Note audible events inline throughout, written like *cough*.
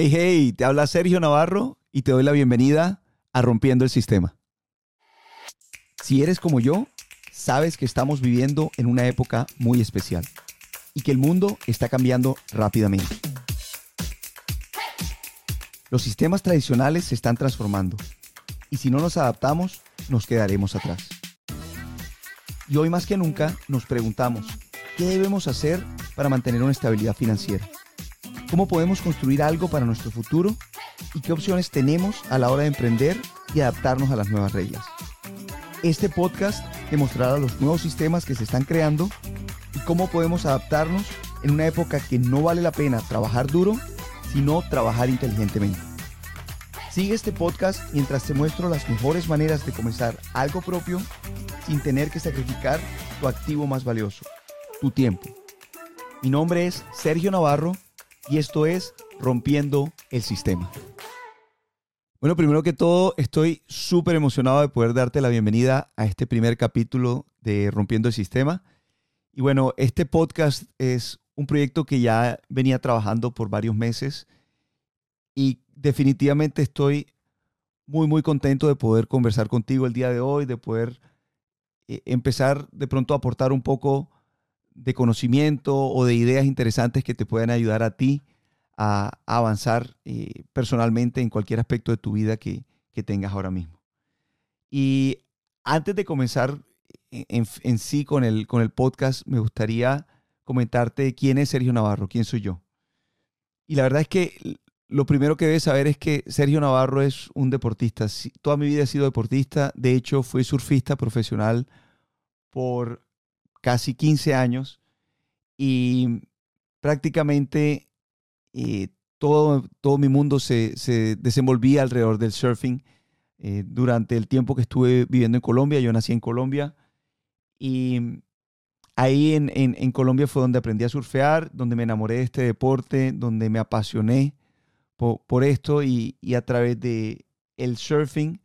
Hey, hey, te habla Sergio Navarro y te doy la bienvenida a Rompiendo el Sistema. Si eres como yo, sabes que estamos viviendo en una época muy especial y que el mundo está cambiando rápidamente. Los sistemas tradicionales se están transformando y si no nos adaptamos, nos quedaremos atrás. Y hoy más que nunca nos preguntamos, ¿qué debemos hacer para mantener una estabilidad financiera? ¿Cómo podemos construir algo para nuestro futuro? ¿Y qué opciones tenemos a la hora de emprender y adaptarnos a las nuevas reglas? Este podcast te mostrará los nuevos sistemas que se están creando y cómo podemos adaptarnos en una época que no vale la pena trabajar duro, sino trabajar inteligentemente. Sigue este podcast mientras te muestro las mejores maneras de comenzar algo propio sin tener que sacrificar tu activo más valioso, tu tiempo. Mi nombre es Sergio Navarro y esto es Rompiendo el Sistema. Bueno, primero que todo, estoy súper emocionado de poder darte la bienvenida a este primer capítulo de Rompiendo el Sistema. Y bueno, este podcast es un proyecto que ya venía trabajando por varios meses y definitivamente estoy muy, muy contento de poder conversar contigo el día de hoy, de poder eh, empezar de pronto a aportar un poco de conocimiento o de ideas interesantes que te puedan ayudar a ti a, avanzar eh, personalmente en cualquier aspecto de tu vida que, tengas ahora mismo. Y antes de comenzar en, sí con el, con el podcast, me gustaría comentarte quién es Sergio Navarro, quién soy yo. Y la verdad es que lo primero que debes saber es que Sergio Navarro es un deportista. Toda mi vida he sido deportista. De hecho, fui surfista profesional por casi 15 años y prácticamente eh, todo, todo mi mundo se, desenvolvía alrededor del surfing. Eh, durante el tiempo que estuve viviendo en Colombia, yo nací en Colombia y ahí en, Colombia fue donde aprendí a surfear, donde me enamoré de este deporte, donde me apasioné por, esto y, a través de el surfing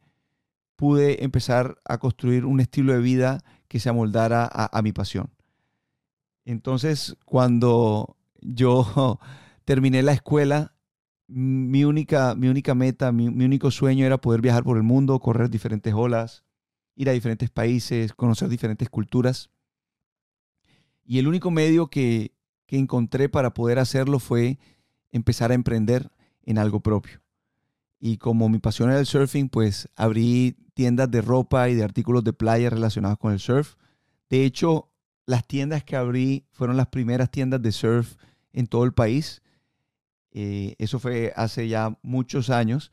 pude empezar a construir un estilo de vida que se amoldara a, mi pasión. Entonces, cuando yo *laughs* terminé la escuela, mi única, mi única meta, mi, único sueño era poder viajar por el mundo, correr diferentes olas, ir a diferentes países, conocer diferentes culturas. Y el único medio que, que encontré para poder hacerlo fue empezar a emprender en algo propio. Y como mi pasión era el surfing, pues abrí tiendas de ropa y de artículos de playa relacionados con el surf. De hecho, las tiendas que abrí fueron las primeras tiendas de surf en todo el país. Eh, eso fue hace ya muchos años.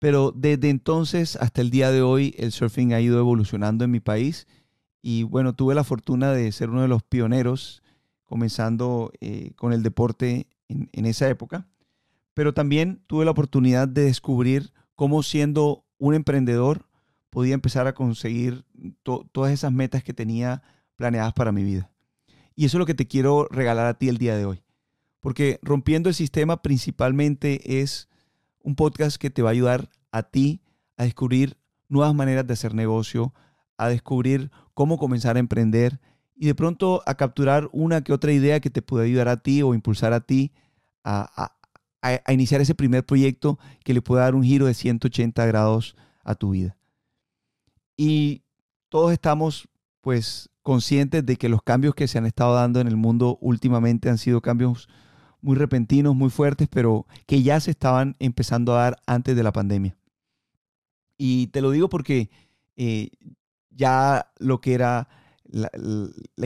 Pero desde entonces hasta el día de hoy, el surfing ha ido evolucionando en mi país. Y bueno, tuve la fortuna de ser uno de los pioneros, comenzando eh, con el deporte en, en esa época pero también tuve la oportunidad de descubrir cómo siendo un emprendedor podía empezar a conseguir todas esas metas que tenía planeadas para mi vida. Y eso es lo que te quiero regalar a ti el día de hoy. Porque rompiendo el sistema principalmente es un podcast que te va a ayudar a ti a descubrir nuevas maneras de hacer negocio, a descubrir cómo comenzar a emprender y de pronto a capturar una que otra idea que te pueda ayudar a ti o impulsar a ti a, iniciar ese primer proyecto que le pueda dar un giro de 180 grados a tu vida. Y todos estamos pues conscientes de que los cambios que se han estado dando en el mundo últimamente han sido cambios muy repentinos, muy fuertes, pero que ya se estaban empezando a dar antes de la pandemia. Y te lo digo porque eh, ya lo que era la,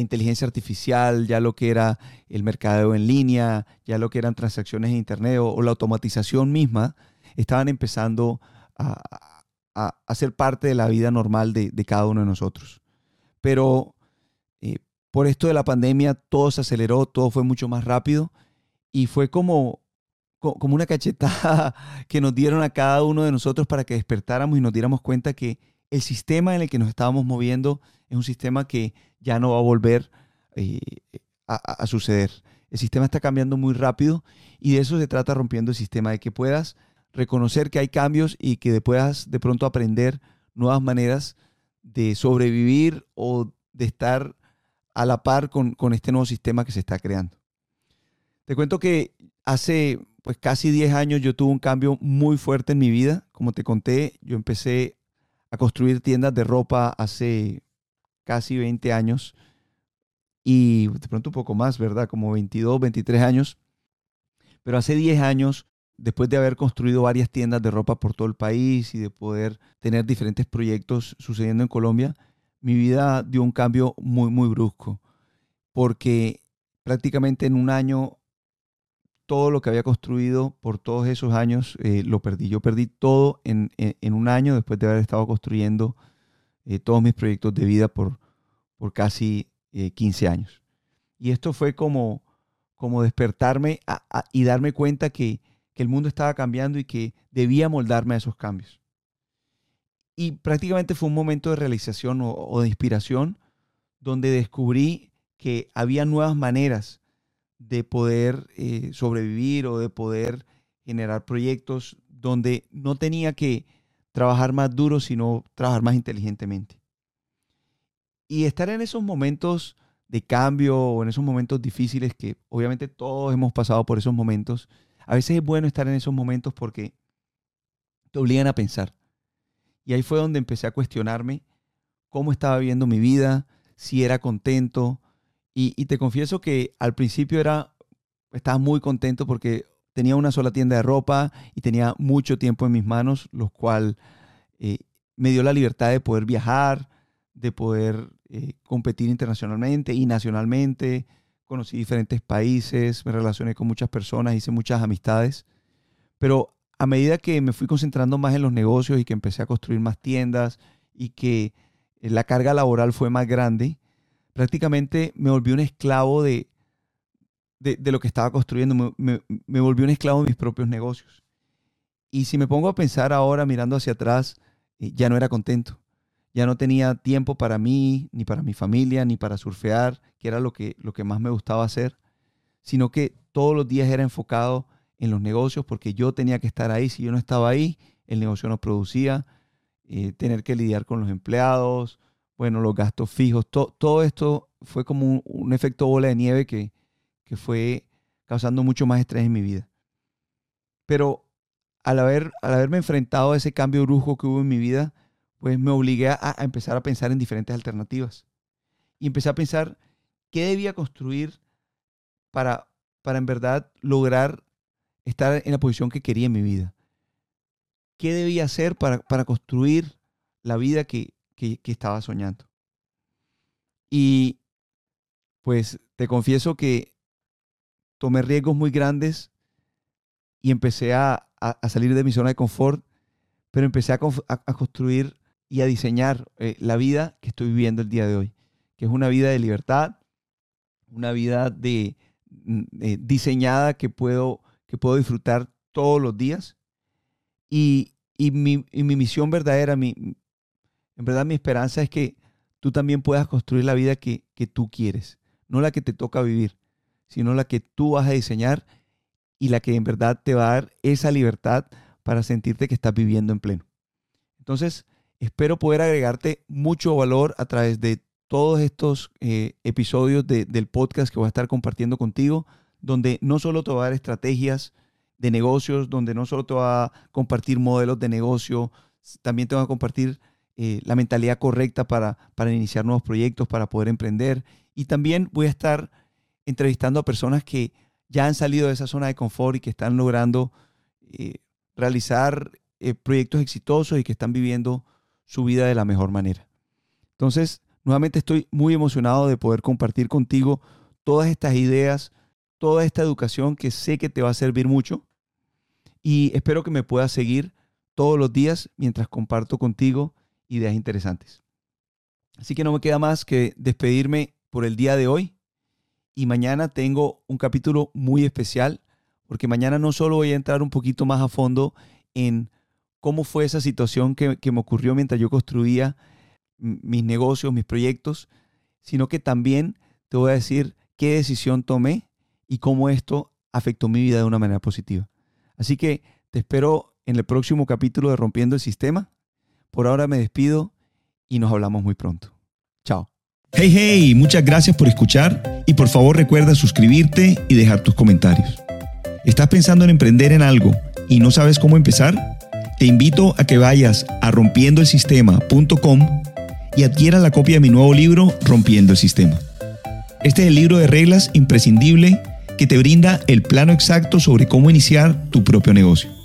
inteligencia artificial, ya lo que era el mercadeo en línea, ya lo que eran transacciones en Internet o, la automatización misma, estaban empezando a, a, ser parte de la vida normal de, cada uno de nosotros. Pero eh, por esto de la pandemia todo se aceleró, todo fue mucho más rápido y fue como, como una cachetada *laughs* que nos dieron a cada uno de nosotros para que despertáramos y nos diéramos cuenta que el sistema en el que nos estábamos moviendo es un sistema que ya no va a volver eh, a, suceder. El sistema está cambiando muy rápido y de eso se trata rompiendo el sistema, de que puedas reconocer que hay cambios y que puedas de pronto aprender nuevas maneras de sobrevivir o de estar a la par con, con este nuevo sistema que se está creando. Te cuento que hace pues casi 10 años yo tuve un cambio muy fuerte en mi vida. Como te conté, yo empecé a construir tiendas de ropa hace casi 20 años y de pronto un poco más, ¿verdad? Como 22, 23 años. Pero hace 10 años, después de haber construido varias tiendas de ropa por todo el país y de poder tener diferentes proyectos sucediendo en Colombia, mi vida dio un cambio muy, muy brusco. Porque prácticamente en un año todo lo que había construido por todos esos años eh, lo perdí. Yo perdí todo en, un año después de haber estado construyendo eh, todos mis proyectos de vida por, por casi 15 eh, años. Y esto fue como, como despertarme y darme cuenta que, el mundo estaba cambiando y que debía moldarme a esos cambios. Y prácticamente fue un momento de realización o, de inspiración donde descubrí que había nuevas maneras de poder eh, sobrevivir o de poder generar proyectos donde no tenía que trabajar más duro, sino trabajar más inteligentemente. Y estar en esos momentos de cambio o en esos momentos difíciles que obviamente todos hemos pasado por esos momentos, a veces es bueno estar en esos momentos porque te obligan a pensar. Y ahí fue donde empecé a cuestionarme cómo estaba viviendo mi vida, si era contento. Y, te confieso que al principio era, estaba muy contento porque tenía una sola tienda de ropa y tenía mucho tiempo en mis manos, lo cual eh, me dio la libertad de poder viajar, de poder eh, competir internacionalmente y nacionalmente. Conocí diferentes países, me relacioné con muchas personas, hice muchas amistades. Pero a medida que me fui concentrando más en los negocios y que empecé a construir más tiendas y que eh, la carga laboral fue más grande, prácticamente me volví un esclavo de, de, lo que estaba construyendo, me, me, volví un esclavo de mis propios negocios. Y si me pongo a pensar ahora mirando hacia atrás, eh, ya no era contento ya no tenía tiempo para mí, ni para mi familia, ni para surfear, que era lo que, lo que más me gustaba hacer, sino que todos los días era enfocado en los negocios porque yo tenía que estar ahí. Si yo no estaba ahí, el negocio no producía, eh, tener que lidiar con los empleados, bueno, los gastos fijos, todo esto fue como un, efecto bola de nieve que, que fue causando mucho más estrés en mi vida. Pero al, haber, al haberme enfrentado a ese cambio brujo que hubo en mi vida, pues me obligué a, empezar a pensar en diferentes alternativas. Y empecé a pensar qué debía construir para, para en verdad lograr estar en la posición que quería en mi vida. ¿Qué debía hacer para, construir la vida que, que, estaba soñando? Y pues te confieso que tomé riesgos muy grandes y empecé a, salir de mi zona de confort, pero empecé a, a construir y a diseñar eh, la vida que estoy viviendo el día de hoy, que es una vida de libertad, una vida de, mm, diseñada que puedo, que puedo disfrutar todos los días. Y, mi, misión verdadera, mi, en verdad mi esperanza es que tú también puedas construir la vida que, tú quieres, no la que te toca vivir, sino la que tú vas a diseñar y la que en verdad te va a dar esa libertad para sentirte que estás viviendo en pleno. Entonces, Espero poder agregarte mucho valor a través de todos estos eh, episodios del podcast que voy a estar compartiendo contigo, donde no solo te voy a dar estrategias de negocios, donde no solo te voy a compartir modelos de negocio, también te voy a compartir eh, la mentalidad correcta para, para iniciar nuevos proyectos, para poder emprender. Y también voy a estar entrevistando a personas que ya han salido de esa zona de confort y que están logrando eh, realizar proyectos exitosos y que están viviendo su vida de la mejor manera. Entonces, nuevamente estoy muy emocionado de poder compartir contigo todas estas ideas, toda esta educación que sé que te va a servir mucho y espero que me puedas seguir todos los días mientras comparto contigo ideas interesantes. Así que no me queda más que despedirme por el día de hoy y mañana tengo un capítulo muy especial porque mañana no solo voy a entrar un poquito más a fondo en cómo fue esa situación que, me ocurrió mientras yo construía mis negocios, mis proyectos, sino que también te voy a decir qué decisión tomé y cómo esto afectó mi vida de una manera positiva. Así que te espero en el próximo capítulo de Rompiendo el Sistema. Por ahora me despido y nos hablamos muy pronto. Chao. Hey, hey, muchas gracias por escuchar y por favor recuerda suscribirte y dejar tus comentarios. ¿Estás pensando en emprender en algo y no sabes cómo empezar? Te invito a que vayas a rompiendoelsistema.com y adquieras la copia de mi nuevo libro Rompiendo el Sistema. Este es el libro de reglas imprescindible que te brinda el plano exacto sobre cómo iniciar tu propio negocio.